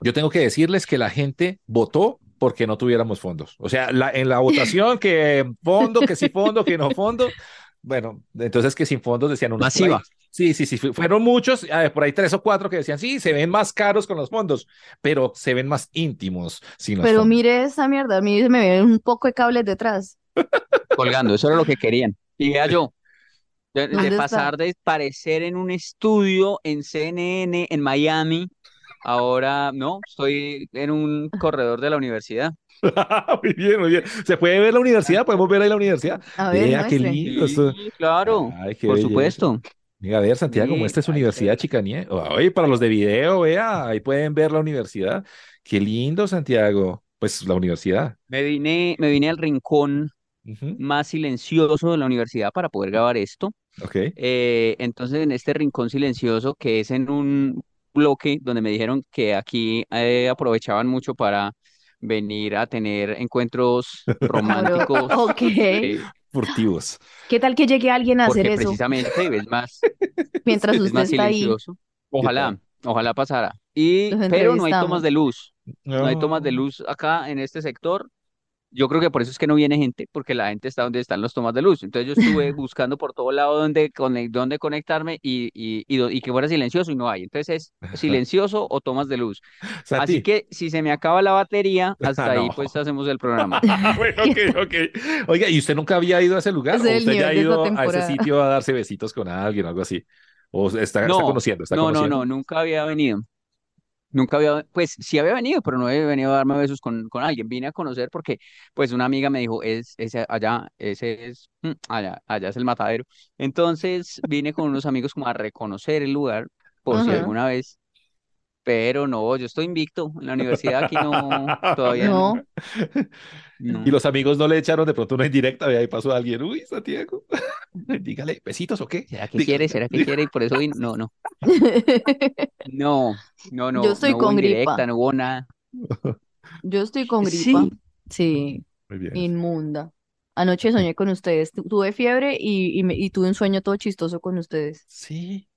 yo tengo que decirles que la gente votó porque no tuviéramos fondos. O sea, la, en la votación que fondo, que sí fondo, que no fondo. Bueno, entonces que sin fondos decían una Masiva. Sí, sí, sí, fueron muchos, por ahí tres o cuatro que decían, sí, se ven más caros con los fondos, pero se ven más íntimos sin los Pero fondos. mire esa mierda, a mí se me ven un poco de cables detrás. colgando, eso era lo que querían. Y vea yo, de, de ¿Dónde está? pasar de parecer en un estudio en CNN en Miami, ahora no, estoy en un corredor de la universidad. muy bien, muy bien. ¿Se puede ver la universidad? ¿Podemos ver ahí la universidad? A ver, Vea, qué lindo. esto. Sí, claro, Ay, qué por belleza. supuesto. Mira, a ver, Santiago, Sí, muestra su ay, universidad, chicanía. Oye, para los de video, vea, ahí pueden ver la universidad. Qué lindo, Santiago. Pues la universidad. Me vine, me vine al rincón más silencioso de la universidad para poder grabar esto. Ok. Eh, entonces, en este rincón silencioso, que es en un bloque donde me dijeron que aquí eh, aprovechaban mucho para venir a tener encuentros románticos, ok. eh, Furtivos. ¿Qué tal que llegue alguien a hacer eso precisamente es más, mientras es usted más está ahí? silencioso. Ojalá, ojalá pasara. Y, pero no hay tomas de luz, no hay tomas de luz acá en este sector. Yo creo que por eso es que no viene gente, porque la gente está donde están los tomas de luz. Entonces yo estuve buscando por todo lado donde, dónde conectarme y, y, y, y que fuera silencioso y no hay. Entonces es silencioso o tomas de luz. Santi. Así que si se me acaba la batería, hasta Ah, ahí no. pues hacemos el programa. Bueno, ok, ok. Oiga, ¿y usted nunca había ido a ese lugar? ¿O es el usted ya ha ido a ese sitio a darse besitos con alguien o algo así? ¿O está, está No, conociendo? ¿Está no, no, conociendo? no, nunca había venido. Nunca había, pues sí había venido, pero no había venido a darme besos con, con alguien. Vine a conocer porque, pues, una amiga me dijo, es, ese allá, ese es, mm, allá, allá es el matadero. Entonces vine con unos amigos como a reconocer el lugar, por si alguna vez. Pero no, yo estoy invicto. En la universidad aquí no, todavía no. Y los amigos no le echaron de pronto una indirecta, ahí pasó alguien. Uy, Santiago. Dígale, ¿besitos o qué? ¿Será que quiere? ¿Será que quiere? Y por eso vino. No, no, no, no, no, Yo estoy no hubo con gripa. indirecta, no hubo nada. yo estoy con gripa. Sí. Sí, Muy bien. inmunda. Anoche soñé con ustedes. Tu- Tuve fiebre y, y, me- y tuve un sueño todo chistoso con ustedes. Sí.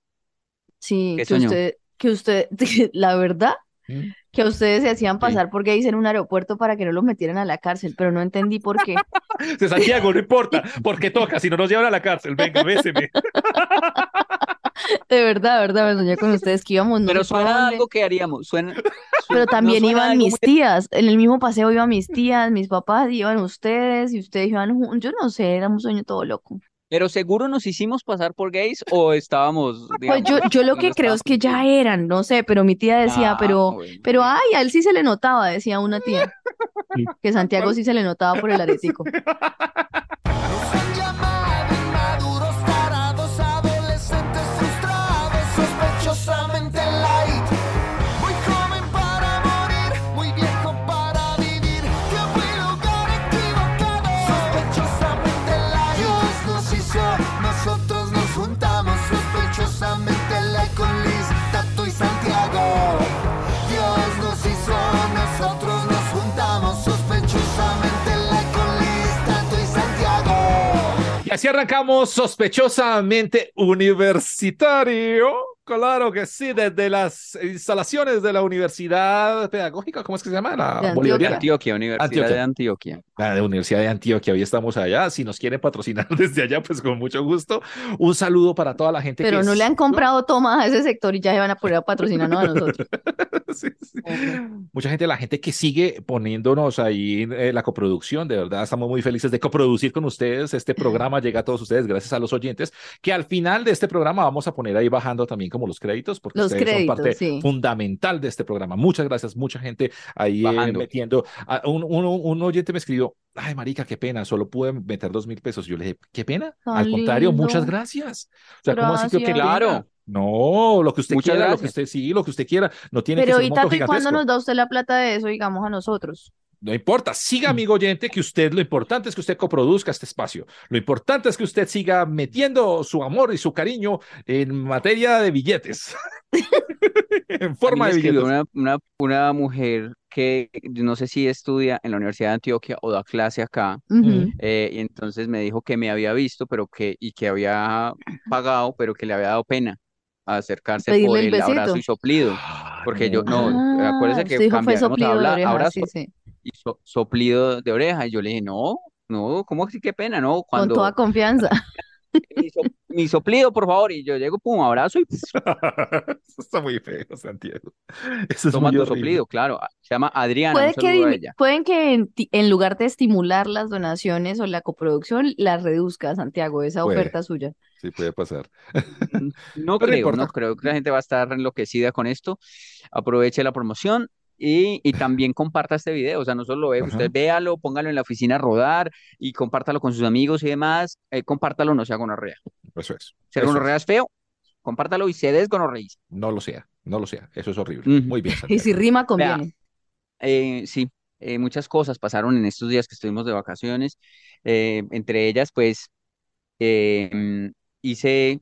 Sí, ¿Qué que soñó? usted, que usted, la verdad, ¿Mm? que ustedes se hacían Sí. pasar por gays en un aeropuerto para que no los metieran a la cárcel, pero no entendí por qué. De Santiago, no importa, porque toca, si no nos llevan a la cárcel, venga, béseme. De verdad, de verdad, me soñé con ustedes que íbamos no Pero suena dónde. algo que haríamos. Suena, Pero no también suena iban mis muy- tías, en el mismo paseo iban mis tías, mis papás, iban ustedes y ustedes iban juntos. Yo no sé, era un sueño todo loco. Pero seguro nos hicimos pasar por gays o estábamos, Pues yo, yo lo no que creo es que ya eran, no sé, pero mi tía decía, Ah, pero, bueno. pero ay, a él sí se le notaba, decía una tía, que Santiago sí se le notaba por el aretico. Nosotros nos juntamos, sospechosamente con Liz, Tato y Santiago. Y así arrancamos sospechosamente universitario. Claro que sí, desde las instalaciones de la Universidad Pedagógica, ¿cómo es que se llama? La De Antioquia. Bolivariana. Antioquia, Universidad Antioquia. de Antioquia. La de Universidad de Antioquia, hoy estamos allá. Si nos quieren patrocinar desde allá, pues con mucho gusto. Un saludo para toda la gente Pero que no es- le han comprado tomas a ese sector y ya se van a poner a patrocinarnos a nosotros. Sí, sí. Mucha gente, la gente que sigue poniéndonos ahí en eh, la coproducción, de verdad estamos muy felices de coproducir con ustedes. Este programa llega a todos ustedes gracias a los oyentes, que al final de este programa vamos a poner ahí bajando también como los créditos, porque Los ustedes créditos, son parte sí. fundamental de este programa. Muchas gracias, mucha gente ahí eh, metiendo. Ah, un, un, un oyente me escribió, ay, marica, qué pena, solo pude meter dos mil pesos. Yo le dije, qué pena, Tan al contrario, lindo. muchas gracias. O sea, ¿cómo así que pena? Claro. No, lo que usted Muchas quiera, lo que usted sí, lo que usted quiera, no tiene que Pero ser y un monto Tato, ¿y cuándo gigantesco. nos da usted la plata de eso, digamos, a nosotros? No importa, siga amigo oyente que usted, lo importante es que usted coproduzca este espacio. Lo importante es que usted siga metiendo su amor y su cariño en materia de billetes. en forma de billetes. una, una, una mujer que no sé si estudia en la Universidad de Antioquia o da clase acá, Ujú. eh, y entonces me dijo que me había visto, pero que, y que había pagado, pero que le había dado pena. acercarse Pedirle por el el abrazo y soplido. Ah, Porque yo, no, Ah, acuérdese que dijo fue soplido habla- abrazo sí, sí. Y so- soplido de oreja. Y yo le dije, no, no, ¿cómo así? Qué pena, no, Con toda cuando confianza. mi, so- mi soplido, por favor, y yo llego, pum, abrazo y Eso está muy feo, Santiago. Eso es toma muy tu horrible. soplido, claro. ah, Se llama Adriana, Puede que, a ella. pueden que en, lugar de estimular las donaciones o la coproducción, las reduzca, Santiago, esa Puede. oferta suya. Sí, puede pasar. Mm, Pero no No creo, importa. no creo que la gente va a estar enloquecida con esto. Aproveche la promoción y, y también comparta este video. O sea, no solo lo ve, Ajá. usted véalo, póngalo en la oficina a rodar y compártalo con sus amigos y demás. Eh, compártalo, no sea gonorrea. Eso es. Ser gonorrea es. es feo, compártalo y se desgonorreiza. No lo sea, no lo sea. Eso es horrible. Muy bien, Y si rima, Vea, conviene. eh, sí, eh, muchas cosas pasaron en estos días que estuvimos de vacaciones. Eh, entre ellas, pues, eh, mm, hice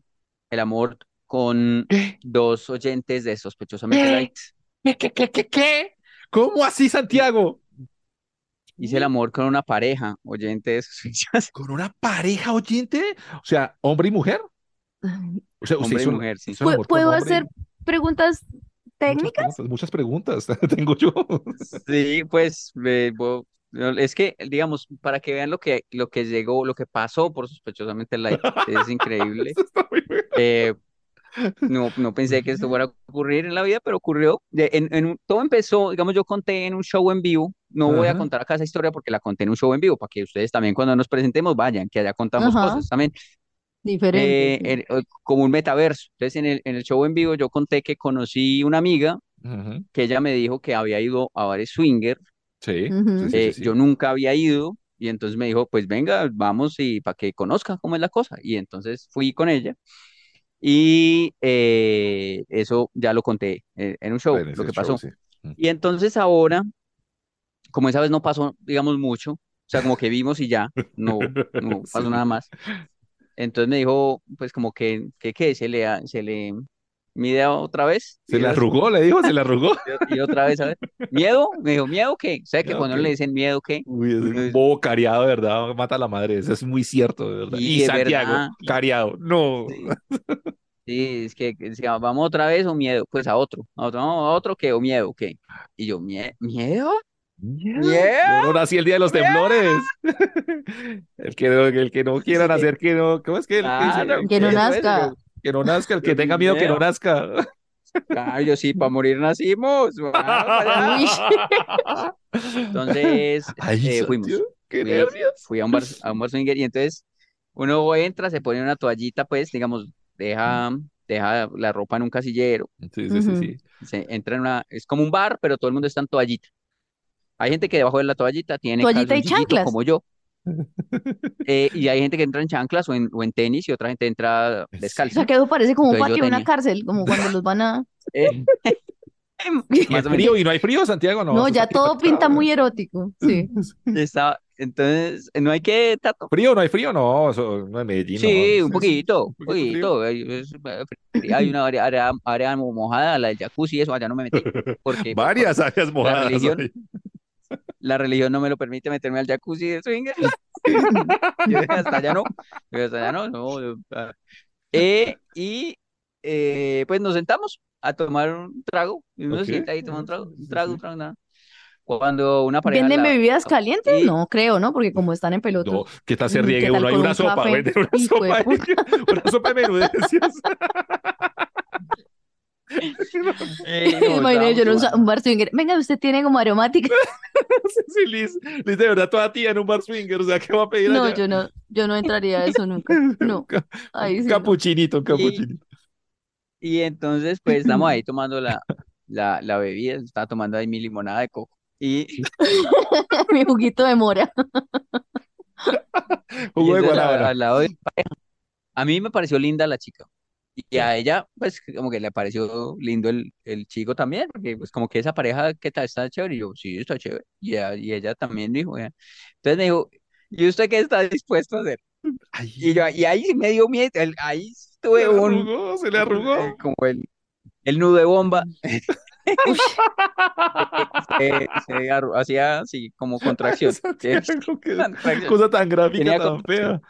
el amor con dos oyentes de Sospechosamente ¿Qué? ¿Qué, qué, qué, qué, qué? ¿Cómo así, Santiago? Hice el amor con una pareja, oyente de ¿Con una pareja oyente? O sea, hombre y mujer. O sea, usted Hombre y mujer, sí. hizo el ¿Pu- amor con ¿Puedo hombre. hacer preguntas Muchas técnicas? preguntas, muchas preguntas tengo yo. Sí, pues eh, bo- es que, digamos, para que vean lo que, lo que llegó, lo que pasó por sospechosamente light, es increíble. Eso está muy bueno. Eh, no, no pensé que esto fuera a ocurrir en la vida, pero ocurrió. En, en todo empezó, digamos, yo conté en un show en vivo. No voy a contar acá esa historia porque la conté en un show en vivo, para que ustedes también cuando nos presentemos vayan, que allá contamos Ajá. cosas también. Diferente. Eh, sí. eh, como un metaverso. Entonces, en el, en el show en vivo yo conté que conocí una amiga que ella me dijo que había ido a bares swinger Sí, eh, sí, sí. yo nunca había ido y entonces me dijo, pues venga, vamos y para que conozca cómo es la cosa. Y entonces fui con ella y eh, eso ya lo conté eh, en un show, En lo que show, pasó. sí. Y entonces ahora, como esa vez no pasó, digamos, mucho, o sea, como que vimos y ya, no, no pasó Sí. nada más. Entonces me dijo, pues como que, que, que se le, se le mide otra vez. Se le arrugó, le dijo, se le arrugó. y otra vez, a ver, ¿miedo? Me dijo, ¿miedo qué? ¿Sabe que Miedo, cuando le dicen miedo qué? Uy, es un dice, bobo cariado, de verdad, mata a la madre. Eso es muy cierto, de verdad. Y es Santiago, verdad. cariado. No. Sí, sí, es que que decía, vamos otra vez o miedo, pues a otro, a otro, no, a otro qué o miedo, qué. Y yo, ¿mie- ¿miedo? Miedo. ¿Miedo? Yo no nací el día de los temblores. El que no, el que no quiera Sí. nacer, que no. ¿Cómo es que? Claro, Que no nazca. Que no nazca, el que tenga miedo que no nazca. claro, yo sí, para morir nacimos. Entonces, Ay, eh, fuimos. Qué Fui, a un bar, a un bar swinger y entonces uno entra, se pone una toallita, pues, digamos, deja, deja la ropa en un casillero, Sí, sí, sí, sí. se entra en una, es como un bar, pero todo el mundo está en toallita. Hay gente que debajo de la toallita tiene Toallita y chanclas. como yo. Eh, y hay gente que entra en chanclas o en, o en tenis y otra gente entra ¿En O descalza. sea, que eso parece como un Entonces patio de una cárcel, como cuando los van a... Eh, ¿Y más el o menos. frío? ¿Y no hay frío, Santiago? No, No, ya todo pinta muy erótico. Sí. Entonces, no hay que tato. ¿Frío? ¿No hay frío? No, eso no es Medellín. Sí, no. un poquito, un poquito poquito. Hay, una área, área, área mojada, la del jacuzzi, eso allá no me metí. Porque pues, Varias áreas mojadas. religión- ahí. La religión no me lo permite meterme al jacuzzi de swinger. Yo hasta allá no, yo hasta allá no, no. yo, ah. Eh, y eh, pues nos sentamos a tomar un trago, y uno Ok. se sienta ahí, toma un trago, un trago, un trago, nada. Cuando una pareja ¿Venden la- bebidas calientes? Sí. No, creo, ¿no? Porque como están en No, pelotos. ¿qué tal se riegue ¿qué tal uno? Hay una un sopa, venden una sopa, una sopa de menudencias. Eh, Imagínate yo en un, bar swinger. Venga, usted tiene como aromática. Sí, sí, Liz, Liz, de verdad, toda tía en un bar swinger, o sea, ¿qué va a pedir No, allá? yo no, yo no entraría a eso nunca. No. Ca- Ahí un sí no. capuchinito, un capuchinito. Y entonces, pues, estamos ahí tomando la, la, la bebida, estaba tomando ahí mi limonada de coco. Y, Mi juguito de mora. y Jugo de entonces, a- guanábana. al lado de mi pareja, a mí me pareció linda la chica. Y a ella, pues, como que le pareció lindo el, el chico también, porque, pues, como que esa pareja, ¿qué tal? Está chévere. Y yo, sí, está chévere. Y ella, y ella también dijo, "Eh". Entonces me dijo, ¿y usted qué está dispuesto a hacer? Ay, Y yo, y ahí me dio miedo, el- ahí se tuve le un, arrugó, se le arrugó. eh, como el, el nudo de bomba. se, se arru- hacía así como Contracción. cosa tan gráfica, Tenía tan fea.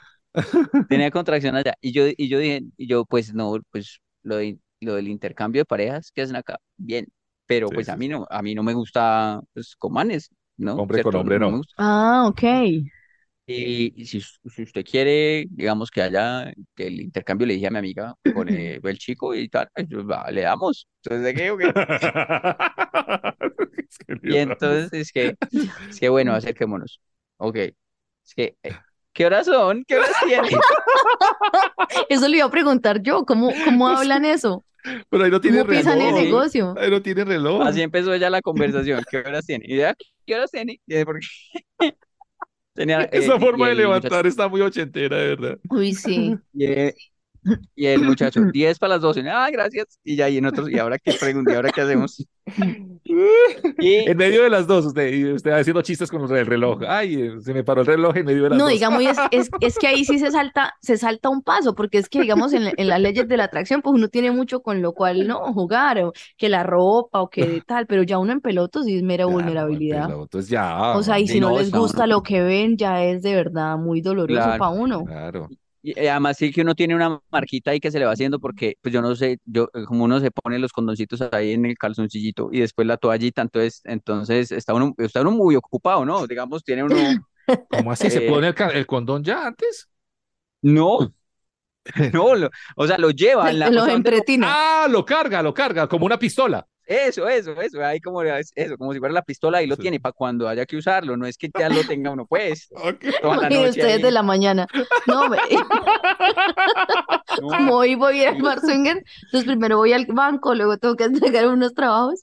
Tenía contracción allá. Y yo, y yo dije, y yo, pues no, pues lo de lo del intercambio de parejas que hacen acá, bien, pero Sí, pues a sí, mí no, a mí no me gusta, pues, con manes, ¿no? Hombre con ¿Cierto? hombre No no. Ah, ok. Y, y si, si usted quiere, digamos que haya, que el intercambio le dije a mi amiga con eh, el chico y tal, pues, va, le damos. Entonces, ¿de qué o qué? Es que Y entonces es que, es que bueno, acerquémonos. Ok, es que, eh, ¿qué horas son? ¿Qué horas tiene? Eso le iba a preguntar yo, ¿cómo, cómo hablan eso? Pero ahí no tiene ¿Cómo piensan el reloj. negocio? Ahí no tiene reloj. Así empezó ella la conversación. ¿Qué horas tiene? Y ya, ¿qué horas tiene? Y, ¿por qué? Tenía, eh, Esa y forma de levantar está muy ochentera, de verdad. Uy, sí. Y el, y el muchacho, 10 para las 12. Ah, gracias. Y ya, y en otros, ¿y ahora qué pregunté? ¿Y ahora qué hacemos? Y En medio de las dos, usted, usted haciendo chistes con el reloj. Ay, eh, se me paró el reloj en medio de las No, dos. digamos, es, es, es que ahí sí se salta, se salta un paso, porque es que, digamos, en, en las leyes de la atracción, pues uno tiene mucho con lo cual no jugar, o que la ropa, o que tal, pero ya uno en pelotos sí es mera Ya, no, vulnerabilidad. pelado, Entonces ya. O sea, y si no no, les gusta uno- lo que ven, ya es de verdad muy doloroso Claro. para uno. Claro. Y eh, además sí que uno tiene una marquita ahí que se le va haciendo porque, pues yo no sé, yo eh, como uno se pone los condoncitos ahí en el calzoncillito y después la toallita, entonces, entonces está uno, está uno muy ocupado, ¿no? Digamos, tiene uno, ¿Cómo así? ¿Se Eh, pone el, condón ya antes? no, no, lo- o sea, lo lleva en la, o Los sea, ¿dónde lo-. Ah, lo carga, lo carga, como una pistola. Eso, eso, eso, ahí como es- eso, como si fuera la pistola y lo Sí. tiene para cuando haya que usarlo, no es que ya lo tenga uno pues toda la Y noche ustedes ahí. de la mañana. No, me- No, como hoy voy a ir al bar swinger, entonces primero voy al banco, luego tengo que entregar unos trabajos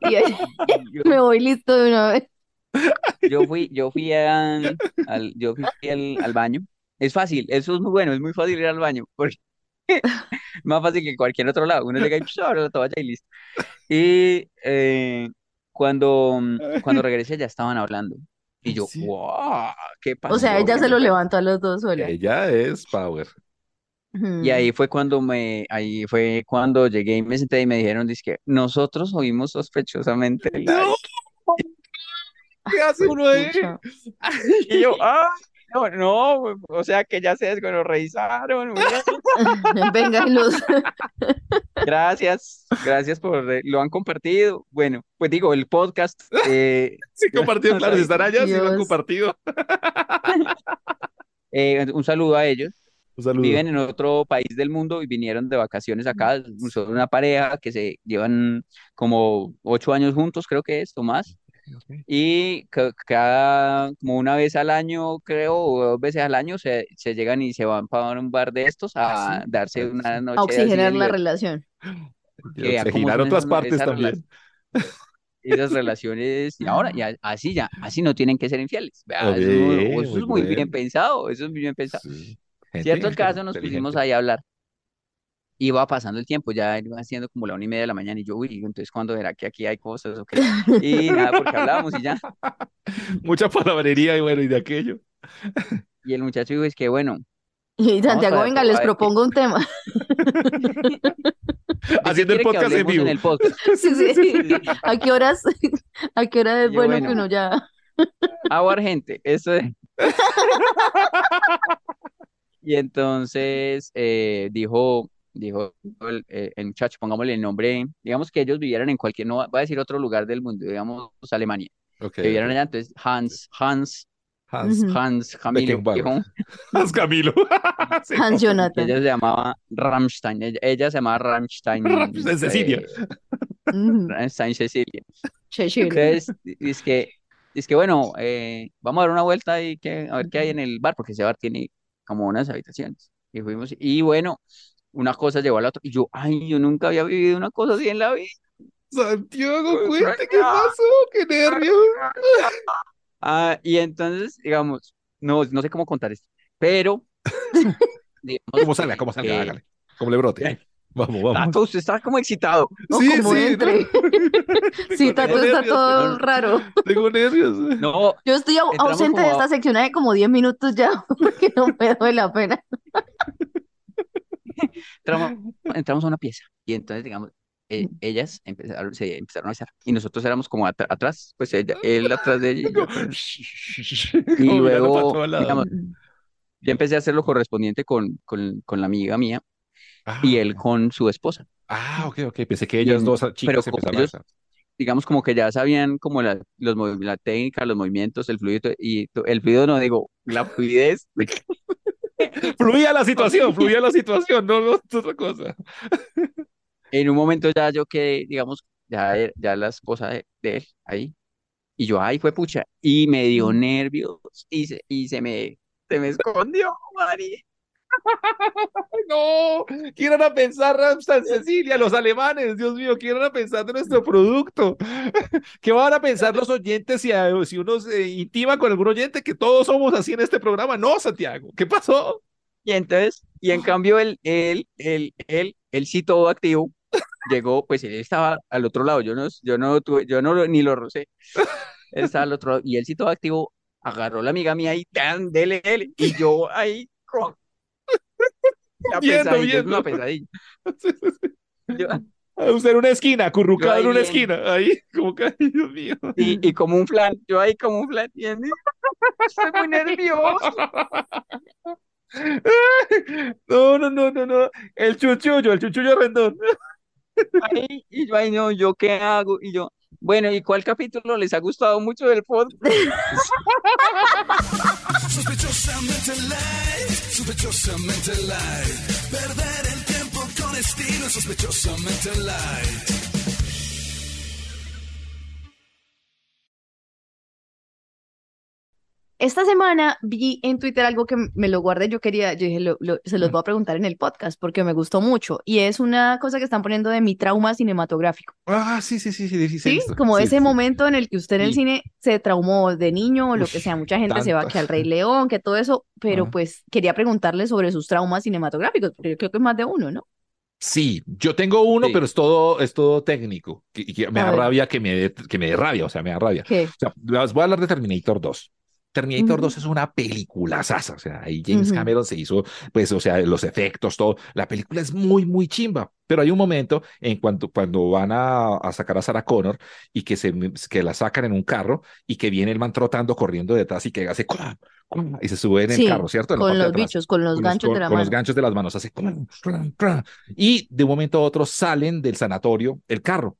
y ahí yo, me voy listo de una vez. yo fui, yo fui a- al, yo fui al, al baño. Es fácil, eso es muy bueno, es muy fácil ir al baño, porque más fácil que cualquier otro lado. Uno llega y abre la toalla y listo. Y eh, cuando, cuando regresé ya estaban hablando. Y yo, Sí. wow, ¿qué O sea, pasó? ella ¿Qué se lo fue?". levantó a los dos sola. Ella es Power. Y ahí fue cuando me, ahí fue cuando llegué y me senté y me dijeron, que nosotros oímos sospechosamente el like". ¿Qué hace uno ahí? Y yo, ah, no, no, o sea que ya se bien. Venga, los... Gracias, gracias por, eh, lo han compartido. Bueno, pues digo, el podcast, eh, Sí, compartido, claro, si están allá, sí lo han compartido. eh, un saludo a ellos. Un saludo. Viven en otro país del mundo y vinieron de vacaciones acá. Son una pareja que se llevan como ocho años juntos, creo que es, o más. Y ca- cada, como una vez al año, creo, o dos veces al año, se, se llegan y se van para un bar de estos a ¿Ah, sí? darse Ah, una sí. noche a oxigenar la libertad. relación. que a cómo Oxigenar son otras esas- partes esas también. esas relaciones y ahora ya así ya así no tienen que ser infieles Vea, eso, es muy- eso muy es muy bien bueno. pensado eso es muy bien pensado Sí. Gente cierto el caso nos inteligente. pusimos ahí a hablar iba pasando el tiempo ya iba haciendo como la una y media de la mañana y yo uy entonces cuándo verá que aquí hay cosas o qué y nada porque hablábamos y ya Mucha palabrería y bueno, y de aquello. y el muchacho dijo es que bueno Y Santiago, venga, les propongo un tema. ¿de qué Haciendo el podcast en vivo. el podcast Sí, sí. ¿A qué horas, a qué hora es Yo, bueno bueno. que uno ya... Aguar gente, eso es. Y entonces eh, dijo, dijo el, eh, el muchacho, pongámosle el nombre, digamos que ellos vivieran en cualquier, no va a decir otro lugar del mundo, digamos Alemania, Ok, que vivieran allá, entonces Hans, Hans, Hans. Hans Camilo, dijo, Hans Camilo. Sí, Hans Jonathan. ella se llamaba Rammstein, ella, ella se llamaba Rammstein, Rammstein, Cecilia. eh. Rammstein Cecilia. Entonces, es que, es que bueno, eh, vamos a dar una vuelta y que, a ver qué hay en el bar, porque ese bar tiene como unas habitaciones. Y fuimos, y bueno, una cosa llevó a la otra. Y yo, ay, yo nunca había vivido una cosa así en la vida. Santiago, cuente qué pasó, qué nervios. Ah, y entonces, digamos, no, no sé cómo contar esto, pero, digamos, ¿Cómo salga? ¿Cómo salga? eh, Hágale. ¿Cómo le brote? Vamos, vamos. Tato, usted está como excitado. No, Sí, como sí, entre. Sí, Tato está todo raro. Tengo nervios. No, Yo estoy ausente de como a- esta sección hace como 10 minutos ya, porque no me doy la pena. entramos, entramos a una pieza y entonces, digamos, eh, ellas empezaron, se empezaron a besar y nosotros éramos como atr- atrás, pues ella, él atrás de ella y yo. Y Y luego, digamos, yo empecé a hacer lo correspondiente con, con, con la amiga mía Ah, y él con su esposa. Ah, ok, ok. Pensé que Y ellas en- dos pero chicas como empezaron a ellos- besar. digamos como que ya sabían como la, los, la técnica, los movimientos, el fluido y y el fluido no digo, la fluidez. Fluía la situación, fluía la situación, no, no otra cosa. En un momento ya yo quedé, digamos, ya, ya la esposa de, de él ahí, y yo, ay, fue pucha, y me dio nervios, y se, y se me, se me escondió, Mari. No, ¿qué iban a pensar, Ramstein Cecilia, los alemanes? Dios mío, ¿qué iban a pensar de nuestro producto? ¿Qué van a pensar los oyentes si, a- si uno se intima con algún oyente que todos somos así en este programa? No, Santiago, ¿qué pasó? Y entonces, y en cambio él, él, él, él, él sí todo activo, llegó, pues él estaba al otro lado, yo no, yo no tuve, yo no ni lo rocé, él estaba al otro lado, y él sí todo activo, agarró la amiga mía y tan, dele, dele, y yo ahí, co- la Viendo, pesadilla, es viendo. una pesadilla. Yo- A usted en una esquina, acurrucado ahí en una viendo. esquina, ahí, como que, ay, Dios mío. y, y como un flan, yo ahí como un flan, y él, estoy muy nervioso. No, no, no, no, no. El chuchullo, el chuchullo rendón. Ahí, y yo, ay, no, ¿yo qué hago? Y yo, bueno, ¿y cuál capítulo les ha gustado mucho del podcast? Sospechosamente light, sospechosamente light. Perder el tiempo con estilo, sospechosamente light. Esta semana vi en Twitter algo que me lo guardé, yo quería, yo dije, lo- lo- se los voy a preguntar en el podcast porque me gustó mucho y es una cosa que están poniendo de mi trauma cinematográfico, Ah, sí, sí, sí, sí, sí, sí. Como Sí, ese sí. momento en el que usted en el cine se traumó de niño o lo que sea, mucha gente se va que al Rey León, que todo eso, pero pues quería preguntarle sobre sus traumas cinematográficos, porque yo creo que es más de uno, ¿no? Sí, yo tengo uno, Sí. pero es todo, es todo técnico. Y me A da ver. rabia que me dé, que me dé rabia, o sea, me da rabia. ¿Qué? O sea, les voy a hablar de Terminator 2. Terminator Ujú. 2 es una película o sea, ahí James Ujú. Cameron se hizo, pues, o sea, los efectos, todo. La película es muy, muy chimba, pero hay un momento en cuanto cuando van a, a sacar a Sarah Connor y que, se, que la sacan en un carro y que viene el man trotando, corriendo detrás y que hace y se sube en el Sí, carro, ¿cierto? En con los bichos, con los con ganchos con- de la con los mano. ganchos de las manos, hace y de un momento a otro salen del sanatorio el carro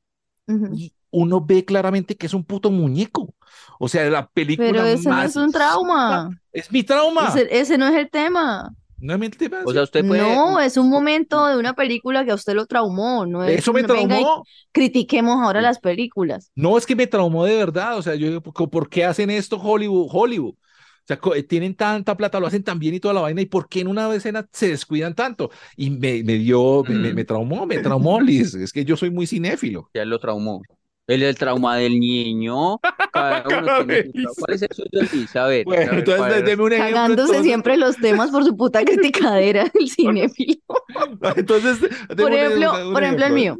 Ujú. y uno ve claramente que es un puto muñeco. O sea, la película Pero ese no es un trauma. es mi trauma. Ese, ese no es el tema. No es mi tema. O sea, usted puede, No, es un momento de una película que a usted lo traumó, no es Eso me no venga y traumó. critiquemos ahora las películas. No es que me traumó de verdad. O sea, yo digo, ¿por qué hacen esto Hollywood? Hollywood. O sea, co- tienen tanta plata, lo hacen tan bien y toda la vaina, ¿y por qué en una escena se descuidan tanto? Y me, me dio, me, me- Mm. me traumó, me traumó, Liz. Es que yo soy muy cinéfilo. ya lo traumó. El, el trauma del niño. Cada uno Cada tiene su vez. trauma. ¿Cuál es el suyo, Luis? A ver, a Bueno, ver, entonces ¿cuál- deme un ejemplo. Cagándose entonces. siempre los temas por su puta criticadera del cinéfilo. Entonces, Por ejemplo, un- un por ejemplo el mío.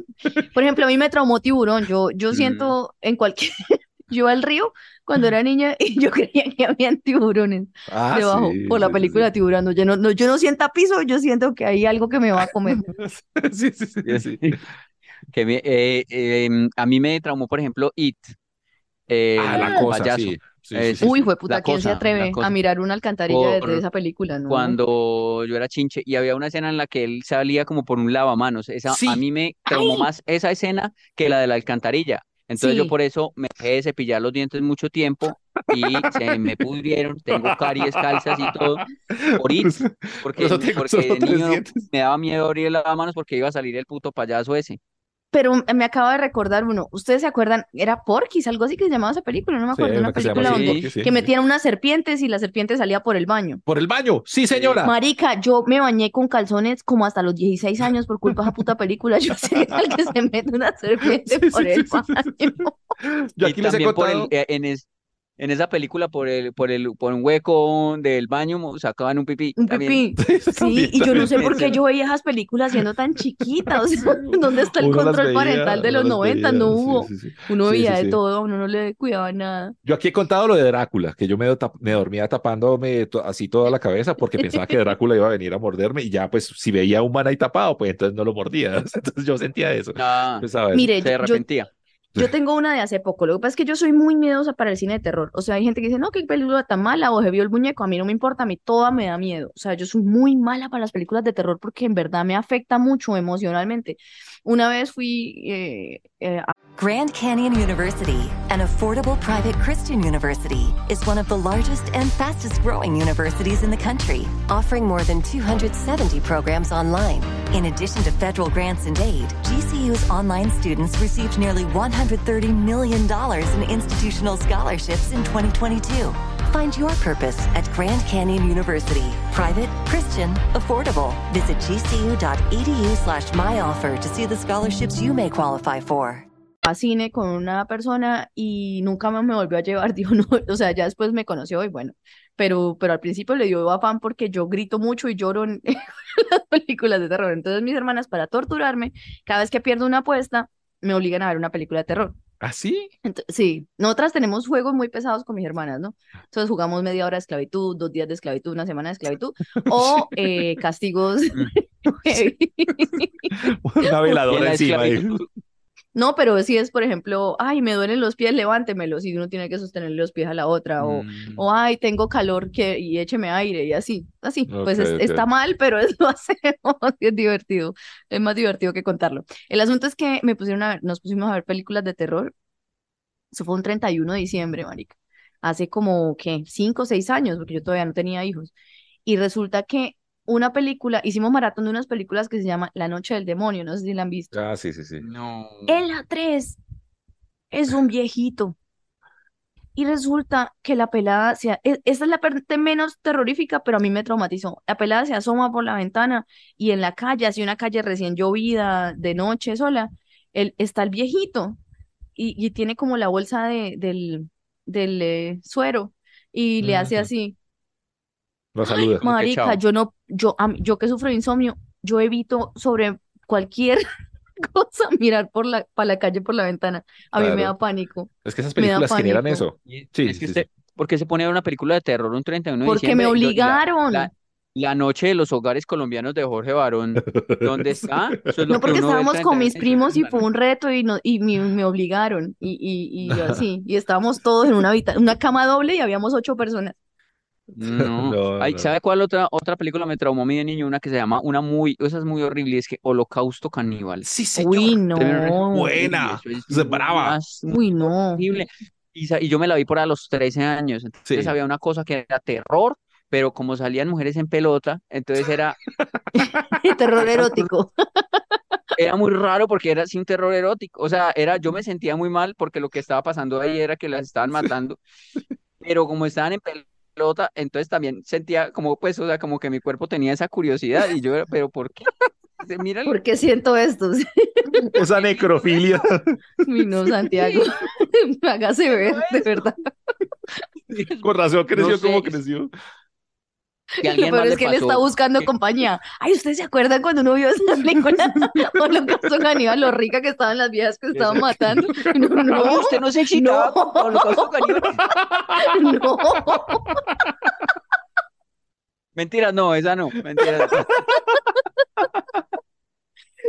Por ejemplo, a mí me traumó Tiburón. Yo, yo Mm. siento en cualquier... Yo al río cuando era niña y yo creía que habían tiburones Ah, debajo sí, por la película sí. Tiburón. No, Yo no, no, yo no sienta piso, yo siento que hay algo que me va a comer. Sí, sí, sí, sí. Que me- eh, eh, a mí me traumó, por ejemplo, It. el Ah, la cosa, payaso. sí. Sí, Eh, sí, sí, Uy, fue puta, ¿quién se cosa, la atreve a mirar una alcantarilla desde esa película? No. Cuando yo era chinche y había una escena en la que él salía como por un lavamanos. Esa, Sí. A mí me traumó ¡Ay! más esa escena que la de la alcantarilla. Entonces yo por eso me dejé de cepillar los dientes mucho tiempo y se me pudrieron, tengo caries calzas y todo, por It, porque, eso tengo porque solo de niño me daba miedo abrir el lavamanos porque iba a salir el puto payaso ese. Pero me acaba de recordar uno. ¿Ustedes se acuerdan? Era Porky's, algo así que se llamaba esa película, no me Sí, acuerdo. una una que se llama película donde Sí, Porky, sí, que sí. metían unas serpientes y la serpiente salía por el baño. Por el baño, sí, señora. Marica, yo me bañé con calzones como hasta los 16 años por culpa de esa puta película. Yo sé al que se mete una serpiente Sí, por sí, el sí, sí, sí, sí. baño. Yo Y aquí les he también por el, eh, en, es- en esa película por el, por el, por un hueco del baño sacaban un pipí. Un también. pipí. Sí, También, y yo no sé por qué yo veía esas películas siendo tan chiquita. O sea, ¿dónde está el Uno control veía, parental de uno los las 90? veía, No hubo. sí, sí. Uno Sí, veía sí, de sí. todo, a uno no le cuidaba nada. Yo aquí he contado lo de Drácula, que yo me, tap- me dormía tapándome to- así toda la cabeza porque pensaba que Drácula iba a venir a morderme y ya pues si veía un man ahí tapado, pues entonces no lo mordía. Entonces yo sentía eso. Ah, eso. Mire, se arrepentía. Yo tengo una de hace poco. Lo que pasa es que yo soy muy miedosa para el cine de terror. O sea, hay gente que dice, no, qué película tan mala o se vio el muñeco. A mí no me importa, a mí toda me da miedo. O sea, yo soy muy mala para las películas de terror porque en verdad me afecta mucho emocionalmente. Una vez fui eh, eh, a Grand Canyon University, an affordable private Christian university, is one of the largest and fastest growing universities in the country, offering more than 270 programs online. In addition to federal grants and aid, GCU's online students received nearly $130 million in institutional scholarships in 2022. Find your purpose at Grand Canyon University. Private, Christian, affordable. Visit gcu.edu slash myoffer to see the scholarships you may qualify for. a cine con una persona y nunca más me volvió a llevar, dijo, no, o sea, ya después me conoció y bueno, pero, pero al principio le dio afán porque yo grito mucho y lloro en las películas de terror. Entonces mis hermanas, para torturarme, cada vez que pierdo una apuesta, me obligan a ver una película de terror. ¿Así? Ent- sí, nosotras tenemos juegos muy pesados con mis hermanas, ¿no? Entonces jugamos media hora de esclavitud, dos días de esclavitud, una semana de esclavitud, o eh, castigos. Una veladora encima. No, pero si es, por ejemplo, ay, me duelen los pies, levántemelos y uno tiene que sostenerle los pies a la otra, o, mm, o ay, tengo calor que, y écheme aire, y así, así. Pues es- está mal, pero eso lo hacemos, y es divertido, es más divertido que contarlo. El asunto es que me pusieron a ver, nos pusimos a ver películas de terror, eso fue un 31 de diciembre, marica, hace como, ¿qué? Cinco o seis años, porque yo todavía no tenía hijos, y resulta que una película, hicimos maratón de unas películas que se llama La Noche del Demonio, no sé si la han visto. Ah, sí, sí, sí. No. El A3 es un viejito. Y resulta que la pelada, se, e- esta es la parte menos terrorífica, pero a mí me traumatizó. La pelada se asoma por la ventana y en la calle, así una calle recién llovida, de noche sola, el, está el viejito y, y tiene como la bolsa de, del, del eh, suero y le hace Ujú. así. Lo saluda. Que Marica, chao. yo no, yo, yo que sufro de insomnio, yo evito sobre cualquier cosa mirar por la, para la calle por la ventana. A mí me Claro. da pánico. Es que esas Me películas generan eso. Sí, es que sí, usted, ¿por qué se pone a ver una película de terror un 31 de Porque me diciembre? Y la- obligaron. La, la noche de los hogares colombianos de Jorge Barón, ¿dónde está? Eso es lo No, que porque estábamos con 31 mis primos y fue un reto y, no, y me, me obligaron. Y, y, y así, y estábamos todos en una una cama doble y habíamos ocho personas. No. No, Ay, no. ¿sabe cuál otra, otra película me traumó a mí de niño? Una que se llama, una muy, esa es muy horrible, es que Holocausto Caníbal. Sí, Uy, no. Buena. Eso es brava. más- Uy, no. horrible. Y, sa- y yo me la vi por a los 13 años. Entonces Sí. había una cosa que era terror, pero como salían mujeres en pelota, entonces era, Terror erótico. era muy raro porque era así un terror erótico. O sea, era, yo me sentía muy mal porque lo que estaba pasando ahí era que las estaban matando, pero como estaban en pelota, entonces también sentía como, pues, o sea, como que mi cuerpo tenía esa curiosidad y yo, era, pero ¿por qué? ¿Por qué siento esto? Esa necrofilia. Mi no, Santiago. Hágase ver, de verdad. Con razón creció No sé. como creció. Que a alguien Pero más es le que él está pasó buscando que- compañía. Ay, ¿ustedes se acuerdan cuando uno vio esa película? Holocausto Caníbal, lo rica que estaban las viejas que estaban matando. No, No, no, usted no se excitaba no. con Holocausto Caníbal. no. Mentiras, no, esa no, mentiras.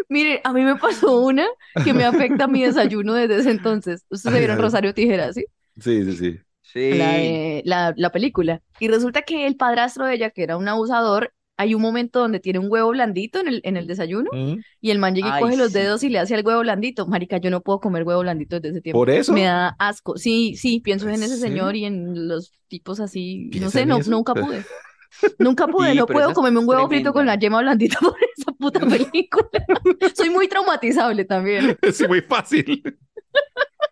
Mire, a mí me pasó una que me afecta mi desayuno desde ese entonces. Ustedes Ay, vieron. Rosario Tijeras, ¿sí? Sí, sí, sí. Sí. La, de- la, la película. Y resulta que el padrastro de ella, que era un abusador, hay un momento donde tiene un huevo blandito en el, en el desayuno Mm. y el man llega y Ay, coge los sí. dedos y le hace el huevo blandito. Marica, yo no puedo comer huevo blandito desde ese tiempo. ¿Por eso? Me da asco. Sí, sí, pienso en ¿En ese señor y en los tipos así. No ¿Piensa sé, no, nunca pude. Nunca pude, Sí, no puedo es comerme un huevo frito con la yema blandita por esa puta película. Soy muy traumatizable también. Sí, muy fácil.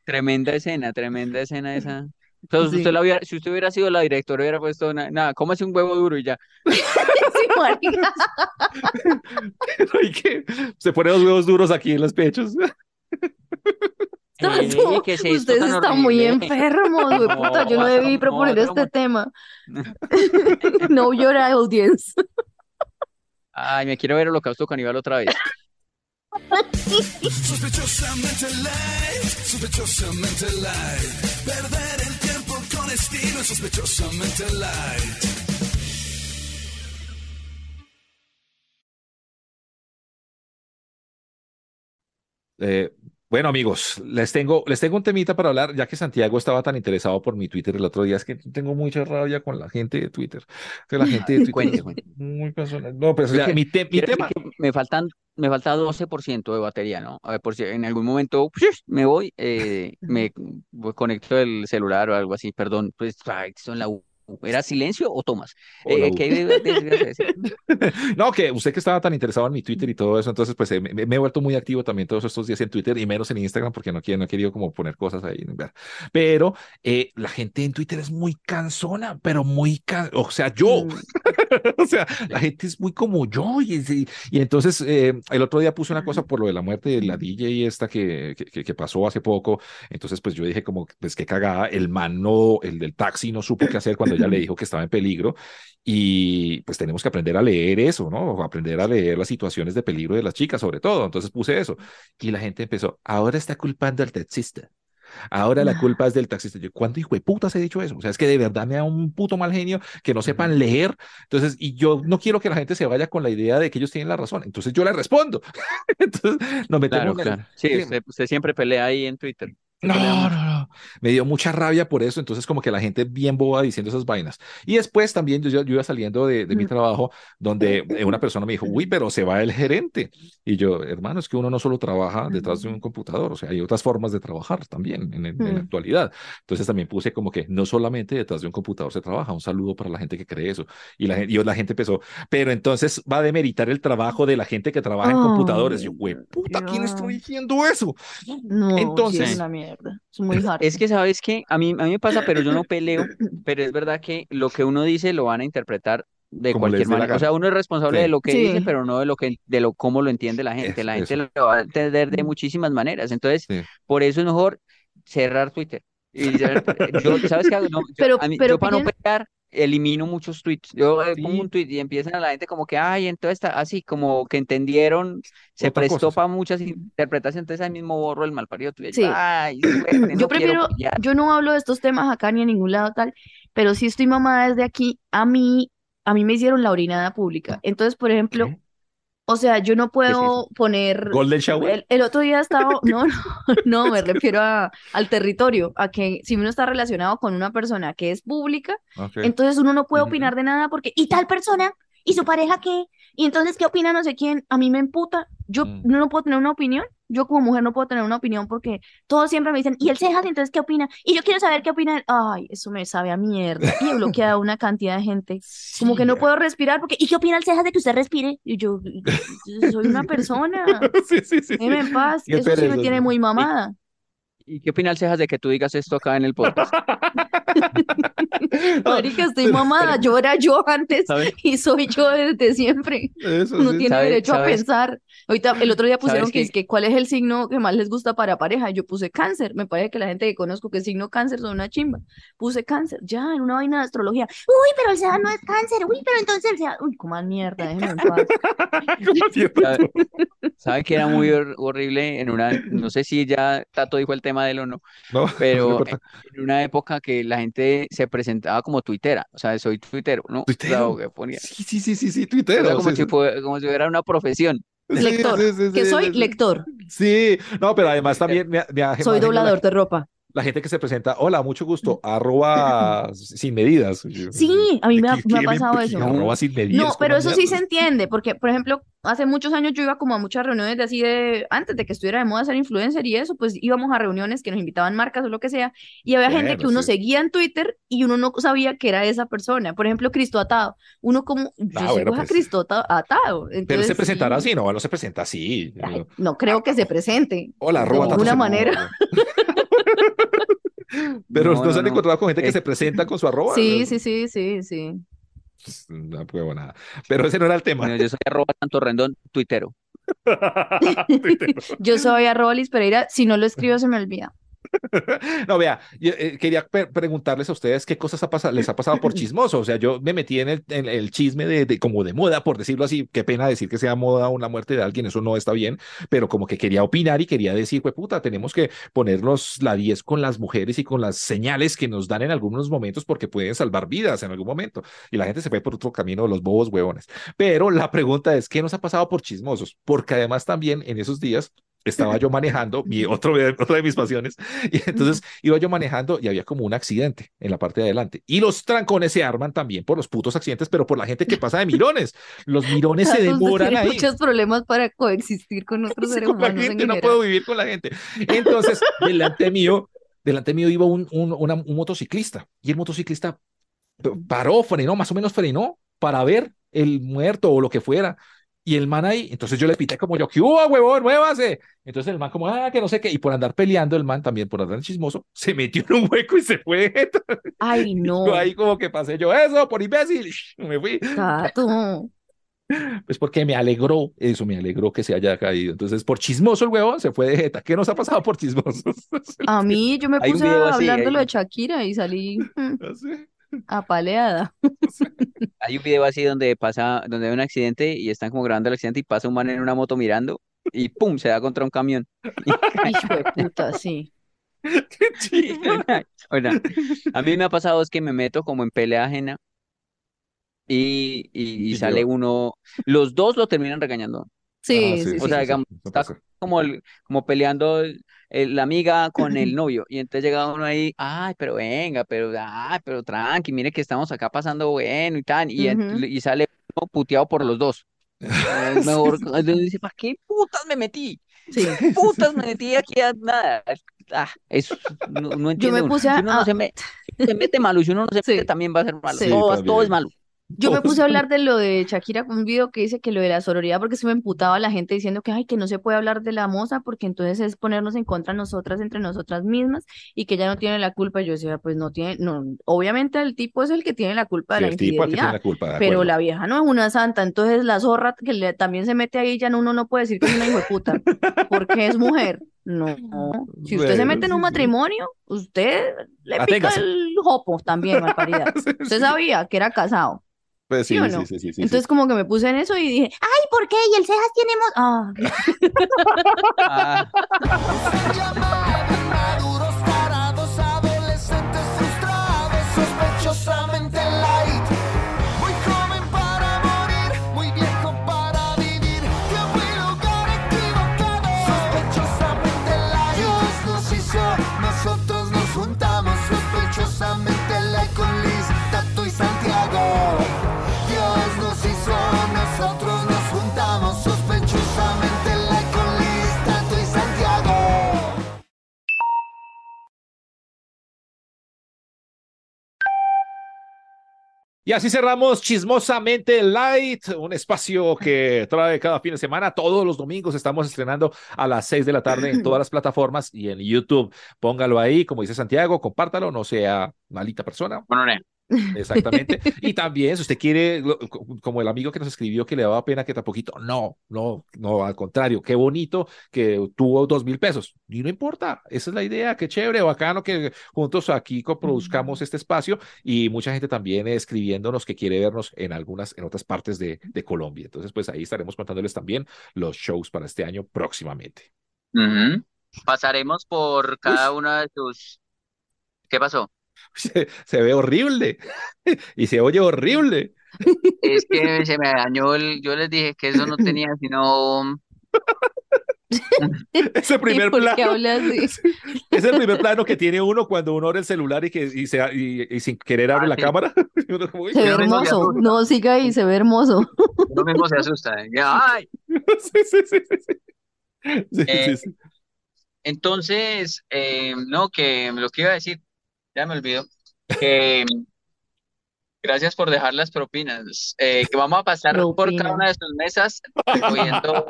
Tremenda escena, tremenda escena esa. Entonces, Sí. usted la hubiera, si usted hubiera sido la directora, hubiera puesto na- nada, cómase un huevo duro y ya. Hay que... Se pone los huevos duros aquí en los pechos. Eh, Tato, ¿qué es esto Ustedes están muy enfermos, güey, puta, yo no No, debí no, proponer no, este no. tema. Know your audience. Ay, me quiero ver Holocausto Caníbal otra vez. Sospechosamente light, sospechosamente light. Perder el tiempo con estilo es sospechosamente light. Eh, Bueno, amigos, les tengo, les tengo un temita para hablar, ya que Santiago estaba tan interesado por mi Twitter el otro día, es que tengo mucha rabia con la gente de Twitter. Que la gente de Twitter Cuente, es cuente. muy personal. No, pero o sea, que mi, te- tema. que me faltan, me falta 12% de batería, ¿no? A ver, por si en algún momento me voy, eh, me pues, conecto el celular o algo así, perdón, pues son la U. ¿Era silencio o tomas? Eh, Hugo. ¿qué de- de- de- decir? No, que usted que estaba tan interesado en mi Twitter y todo eso, entonces pues eh, me, me he vuelto muy activo también todos estos días en Twitter y menos en Instagram porque no, quiero, no he querido como poner cosas ahí. Pero eh, la gente en Twitter es muy cansona, pero muy can... o sea, yo, Mm. o sea, la gente es muy como yo y, y, y entonces eh, el otro día puse una cosa por lo de la muerte de la DJ esta que, que, que pasó hace poco, entonces pues yo dije como, pues qué cagada, el man no, el del taxi no supo qué hacer cuando ella le dijo que estaba en peligro y pues tenemos que aprender a leer eso, ¿no? Aprender a leer las situaciones de peligro de las chicas, sobre todo. Entonces puse eso y la gente empezó, ahora está culpando al taxista. Ahora la culpa es del taxista. Yo, ¿cuándo hijo de putas he dicho eso? O sea, es que de verdad me da un puto mal genio que no sepan leer. Entonces, y yo no quiero que la gente se vaya con la idea de que ellos tienen la razón. Entonces yo le respondo. Entonces nos metemos Claro, en claro. Sí. usted, usted siempre pelea ahí en Twitter. No, no, no. Me dio mucha rabia por eso. Entonces, como que la gente bien boba diciendo esas vainas. Y después también yo, yo, yo iba saliendo de, de mi trabajo donde eh, una persona me dijo, uy, pero se va el gerente. Y yo, hermano, es que uno no solo trabaja detrás de un computador, o sea, hay otras formas de trabajar también en, en- en la Mm. actualidad. Entonces también puse como que no solamente detrás de un computador se trabaja. Un saludo para la gente que cree eso. Y la, gen- y la gente empezó, pero entonces va a demeritar el trabajo de la gente que trabaja en computadores. Yo, güey, puta, ¿quién está diciendo eso? No, sí Entonces- es mierda. Es muy hard. Es que, ¿sabes qué? A mí, a mí me pasa, pero yo no peleo, pero es verdad que lo que uno dice lo van a interpretar de Como cualquier manera. O sea, uno es responsable Sí. de lo que Sí. dice, pero no de lo que, de lo cómo lo entiende la gente. Eso, La gente eso. lo va a entender de muchísimas maneras. Entonces, Sí. por eso es mejor cerrar Twitter. Y yo, ¿sabes qué? No, yo, Pero- a mí- pero yo para no pelear, elimino muchos tweets. Yo eh, pongo Sí. un tweet y empiezan a la gente como que, ay, entonces está así, como que entendieron, se Otra prestó para muchas interpretaciones, entonces ahí mismo borro el malparido tweet. Sí. Ay, suerte, Yo prefiero, yo no hablo de estos temas acá ni en ningún lado tal, pero sí estoy mamada desde aquí. A mí, a mí me hicieron la orinada pública. Entonces, por ejemplo, ¿Qué? O sea, yo no es puedo poner Golden Shower. El, el otro día estaba, no, no, no, me refiero a, al territorio, a que si uno está relacionado con una persona que es pública, entonces uno no puede opinar de nada porque, ¿y tal persona? ¿Y su pareja qué? ¿Y entonces qué opina no sé quién? A mí me emputa. Yo Mm. no puedo tener una opinión. Yo como mujer no puedo tener una opinión porque todos siempre me dicen, ¿y el cejas entonces qué opina? Y yo quiero saber qué opina él. Ay, eso me sabe a mierda. Y he bloqueado a una cantidad de gente. Como que no Sí. puedo respirar porque, ¿y qué opina el cejas de que usted respire? Y yo, yo soy una persona. Sí, sí, sí, en paz. Eso sí me tiene muy mamada. ¿Y qué opina el Cejas de que tú digas esto acá en el podcast? Marica, estoy mamada. Yo era yo antes ¿Sabes? y soy yo desde siempre. Eso Uno sí. tiene ¿Sabes- derecho a pensar. Ahorita, el otro día pusieron que, es que cuál es el signo que más les gusta para pareja. Yo puse cáncer. Me parece que la gente que conozco que es signo cáncer son una chimba. Puse cáncer. Ya, en una vaina de astrología. Uy, pero el SEA no es cáncer. Uy, pero entonces el SEA. Uy, coman mierda, déjenme en paz. ¿Sabe, sabe que era muy hor- horrible en una, no sé si ya Tato dijo el tema de él o no, No, pero no en una época que la gente se presentaba como tuitera, o sea, soy tuitero, ¿no? O sea, Tuitero. que ponía, Sí, sí, sí, sí, sí, o tuitero. sea, como sí, si sí. fue- como si fuera una profesión. Lector. sí, sí, Que sí, soy lector. Sí, no, pero además también me, me Soy doblador de ropa. La, gente que se presenta, hola, mucho gusto, arroba sin medidas. Sí, a mí me ha, ¿Qué- me ha pasado eso. Arroba sin medidas. No, pero ¿cómo eso sí se entiende, porque, por ejemplo, hace muchos años yo iba como a muchas reuniones de así de, antes de que estuviera de moda ser influencer y eso, pues íbamos a reuniones que nos invitaban marcas o lo que sea, y había gente que uno sí. seguía en Twitter y uno no sabía que era esa persona. Por ejemplo, Cristo Atado. Uno como, yo Ah, bueno, a pues. Cristo Ata- Atado. Pero Entonces, se presentará sí. así, no, no se presenta así. Ay, no creo que se presente. Hola, de arroba ninguna Seguro. manera. Pero No, no, han encontrado con gente que se presenta con su arroba. Sí, sí, sí, sí, sí. Pues, No puedo nada. Pero ese no era el tema. Bueno, yo soy arroba tanto rendón tuitero. Yo soy arroba Liz Pereira. Si no lo escribo, se me olvida. No, vea, yo, eh, quería preguntarles a ustedes qué cosas ha les ha pasado por chismoso. O sea, yo me metí en el, en el chisme de, de como de moda, por decirlo así. Qué pena decir que sea moda una muerte de alguien, eso no está bien, pero como que quería opinar y quería decir, pues puta, tenemos que ponernos la 10 con las mujeres y con las señales que nos dan en algunos momentos porque pueden salvar vidas en algún momento. Y la gente se fue por otro camino, los bobos huevones. Pero la pregunta es, ¿qué nos ha pasado por chismosos? Porque además también en esos días estaba yo manejando, mi otro, otra de mis pasiones, y entonces iba yo manejando y había como un accidente en la parte de adelante. Y los trancones se arman también por los putos accidentes, pero por la gente que pasa de mirones. Los mirones se demoran ahí. muchos problemas para coexistir con otros Sí, seres con la humanos en gente, no general. puedo vivir con la gente. Entonces, delante mío, delante mío iba un, un, una- un motociclista y el motociclista paró, frenó, más o menos frenó para ver el muerto o lo que fuera. Y el man ahí, entonces yo le pité como yo, ¿qué hubo, huevón? Muévase. Entonces el man como, ah, que no sé qué. Y por andar peleando, el man también, por andar chismoso, se metió en un hueco y se fue. Ay, no, Yo ahí como que pasé yo, eso, por imbécil. Me fui. Tato. Pues porque me alegró, eso me alegró que se haya caído. Entonces, por chismoso el huevón se fue de jeta. ¿Qué nos ha pasado por chismosos? A mí yo me puse así, hablando lo de Shakira y salí mm, Así. Apaleada. Hay un video así donde pasa, donde hay un accidente y están como grabando el accidente y pasa un man en una moto mirando y ¡pum! se da contra un camión. Hijo de puta, sí. A mí me ha pasado es que me meto como en pelea ajena y, y, y Y sale yo- uno, los dos lo terminan regañando, Sí, Ah, sí, O sí. sea, digamos, está como, el- como peleando el- el- la amiga con el novio y entonces llega uno ahí, ay, pero venga, pero, ay, pero tranqui, mire que estamos acá pasando bueno y tal, y, y sale uno puteado por los dos. Es mejor, entonces dice, ¿para qué putas me metí? Sí. putas me metí aquí a nada. Ah, eso no, no entiende me uno. puse a- Si uno no se, me- se mete malo, si uno no se Sí. mete también va a ser malo. Sí. Todo, Sí, todo es malo. Yo me puse a hablar de lo de Shakira con un video que dice que lo de la sororidad porque se me emputaba la gente diciendo que ay que no se puede hablar de la moza porque entonces es ponernos en contra nosotras entre nosotras mismas y que ella no tiene la culpa. Y yo decía, pues no tiene, no, obviamente el tipo es el que tiene la culpa de la el tipo el que tiene infidelidad, la culpa, de pero la vieja no es una santa, entonces la zorra que le- también se mete ahí ya no, uno no puede decir que es una hijo de puta porque es mujer. No, si usted se mete en un matrimonio, usted le pica el jopo también. Sí, Usted sabía que era casado. Pues sí, ¿sí o sí, no? sí, sí, sí, sí. Entonces como que me puse en eso y dije, ay, ¿por qué? Y el cejas tiene mo- Ah, Y así cerramos Chismosamente Light, un espacio que trae cada fin de semana. Todos los domingos estamos estrenando a las 6 de la tarde en todas las plataformas y en YouTube. Póngalo ahí, como dice Santiago, compártalo, no sea malita persona. Exactamente. Y también, si usted quiere, como el amigo que nos escribió que le daba pena que tampoco, no, no, no, al contrario, qué bonito que tuvo dos mil pesos. Y no importa, esa es la idea, qué chévere, bacano que juntos aquí coproduzcamos este espacio y mucha gente también escribiéndonos que quiere vernos en algunas, en otras partes de, de Colombia. Entonces, pues ahí estaremos contándoles también los shows para este año próximamente. Pasaremos por cada una de tus... ¿Qué pasó? Se, se ve horrible y se oye horrible. Es que se me dañó el... Yo les dije que eso no tenía sino... Ese primer ¿y por qué plano. hablas así? Es el primer plano que tiene uno cuando uno abre el celular y que y, se, y, y sin querer abre Ah, la sí. cámara. Y uno como, "Uy, Se ve hermoso. No, siga ahí, se ve hermoso. Uno mismo se asusta. ¿eh? ¡Ay! sí, sí, sí, sí, sí. Sí, Eh, sí, sí. Entonces, eh, no, que lo que iba a decir, ya me olvidó, que gracias por dejar las propinas, eh, que vamos a pasar por cada una de sus mesas recogiendo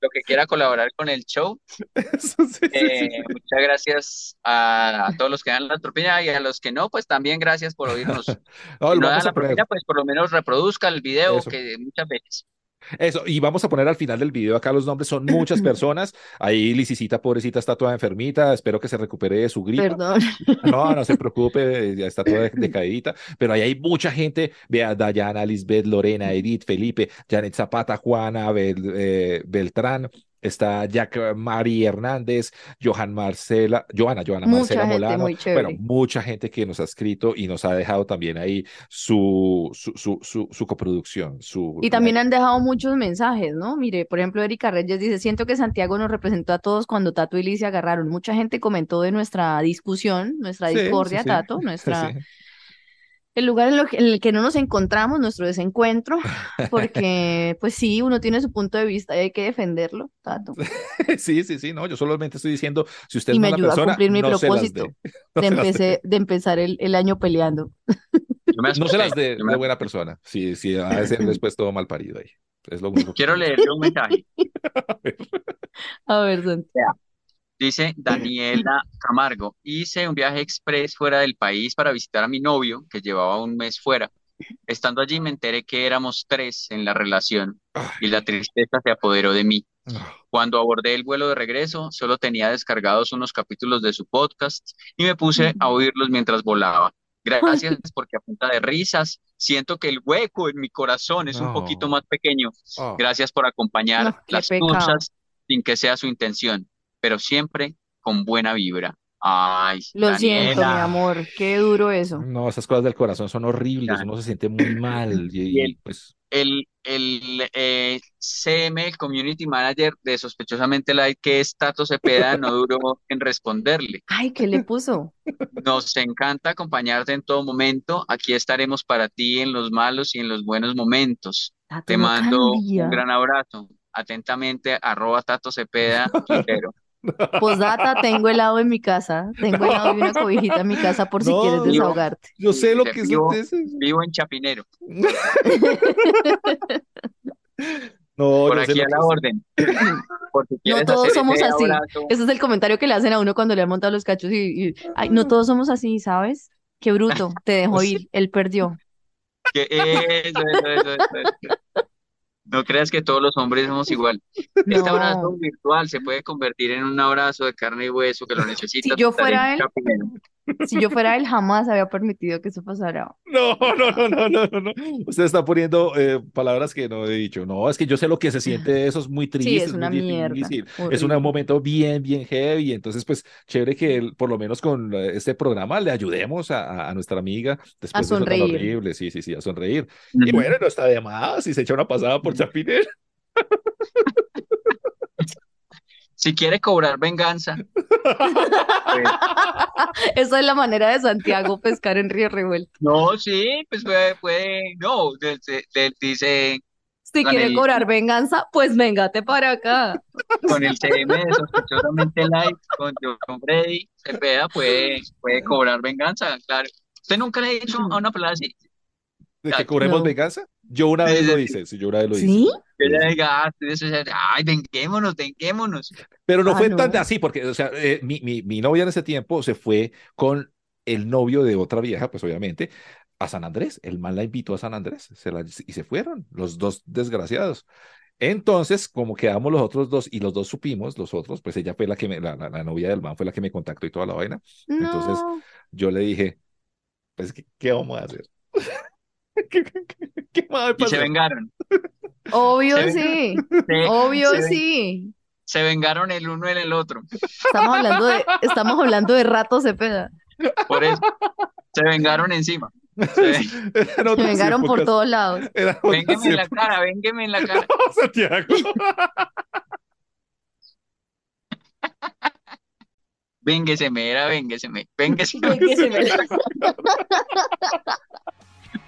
lo que quiera colaborar con el show. Eso, sí, sí, sí, Eh, sí. muchas gracias a, a todos los que dan las propinas y a los que no, pues también gracias por oírnos. Si No, lo no dan la propina, pues por lo menos reproduzca el video Eso. que muchas veces. Eso, y vamos a poner al final del video acá los nombres, son muchas personas. Ahí Licisita, pobrecita, está toda enfermita, espero que se recupere de su gripa. Perdón. No, no se preocupe, ya está toda decaídita, pero ahí hay mucha gente, vea, Dayana, Lisbeth, Lorena, Edith, Felipe, Janet Zapata, Juana, Bel- eh, Beltrán, está Jack Mari Hernández, Johan Marcela, Johanna, Johanna Mucha Marcela gente Molano, bueno, mucha gente que nos ha escrito y nos ha dejado también ahí su, su, su, su, su coproducción, su Y también han dejado muchos mensajes, ¿no? Mire, por ejemplo, Erika Reyes dice, siento que Santiago nos representó a todos cuando Tato y Liz se agarraron. Mucha gente comentó de nuestra discusión, nuestra Sí, sí, discordia, sí. Tato, nuestra. El lugar en, lo que- en el que no nos encontramos, nuestro desencuentro, porque pues sí, uno tiene su punto de vista y hay que defenderlo, Tato. Sí, sí, sí, no, yo solamente estoy diciendo, si usted Y es me mala ayuda a persona, cumplir mi no propósito. No de, dé. empecé, de empezar el, el año peleando. No se las me de buena persona. Sí, sí, a ese después todo mal parido ahí. Es lo único que Quiero leerle un mensaje. A ver, Santi. Dice Daniela Camargo, hice un viaje express fuera del país para visitar a mi novio, que llevaba un mes fuera. Estando allí me enteré que éramos tres en la relación y la tristeza se apoderó de mí. Cuando abordé el vuelo de regreso, solo tenía descargados unos capítulos de su podcast y me puse a oírlos mientras volaba. Gracias porque a punta de risas siento que el hueco en mi corazón es un poquito más pequeño. Oh. Gracias por acompañar las cosas sin que sea su intención, pero siempre con buena vibra. Ay, Lo siento, mi amor, qué duro eso. No, esas cosas del corazón son horribles, uno se siente muy mal y, Y el- pues El, el eh, CM, el Community Manager de Sospechosamente Light, que es Tato Cepeda, no duró en responderle. Ay, ¿qué le puso? Nos encanta acompañarte en todo momento. Aquí estaremos para ti en los malos y en los buenos momentos. Tato Te no mando cambia. un gran abrazo. Atentamente, arroba Tato Cepeda, tuitero. Postdata, tengo helado en mi casa. Tengo helado y una cobijita en mi casa por si No. quieres desahogarte. yo sé lo que es vivo, en Chapinero. No, Por aquí a la es. orden. Quieres todos somos así. abrazo. Ese es el comentario que le hacen a uno cuando le han montado los cachos y, y- ay, no todos somos así, ¿sabes? Qué bruto, te dejó ir, él perdió. Que eso, eso, eso, eso, eso. No creas que todos los hombres somos igual. Este abrazo No. virtual se puede convertir en un abrazo de carne y hueso que lo necesitas. yo estar fuera él. Si yo fuera él, jamás había permitido que eso pasara. No, no, no, no, no, no. Usted está poniendo eh, palabras que no he dicho. No, es que yo sé lo que se siente eso, es muy triste, Sí, es es muy una mierda. difícil. Es un momento bien, bien heavy. Entonces, pues, chévere que él, por lo menos con eh, este programa le ayudemos a, a- a nuestra amiga después de eso tan sonreír. horrible. Sí, sí, sí, a sonreír. Y bueno, no está de más si se echa una pasada por Chapinero. Si quiere cobrar venganza, pues, Esa es la manera de Santiago pescar en Río Revuelto. no, sí, pues puede, puede, no, de- de- de- dice Si Con quiere el- cobrar venganza, pues véngate para acá. con el CM de sospechosamente light, con John Freddy Cepeda, puede, puede cobrar venganza, claro. ¿Usted nunca le ha dicho a una pelada así? ¿De que cobremos no. venganza? Yo una vez lo hice, sí, yo una vez lo hice. ¿Sí? Que diga, ay, venguémonos, venguémonos. Pero no Ah, fue tan no. así, porque, o sea, eh, mi, mi, mi novia en ese tiempo se fue con el novio de otra vieja, pues obviamente, a San Andrés. El man la invitó a San Andrés se la- y se fueron, los dos desgraciados. Entonces, como quedamos los otros dos y los dos supimos, los otros, pues ella fue la que me, la, la, la novia del man fue la que me contactó y toda la vaina. Entonces, No. Yo le dije, pues, ¿qué, qué vamos a hacer? ¿Qué, qué, qué- qué más va a Y se vengaron. Obvio Se- sí. Obvio se ven- sí. se vengaron el uno en el otro. Estamos hablando de, estamos hablando de rato Cepeda. Por eso, se vengaron encima. Se- vengaron por todos lados. Véngame en la cara, véngame en la cara. Santiago. Véngueseme, era véngueseme. Véngueseme, Véngueseme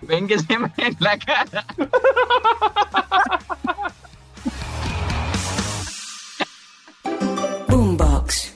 ven que se me en la cara. Boombox.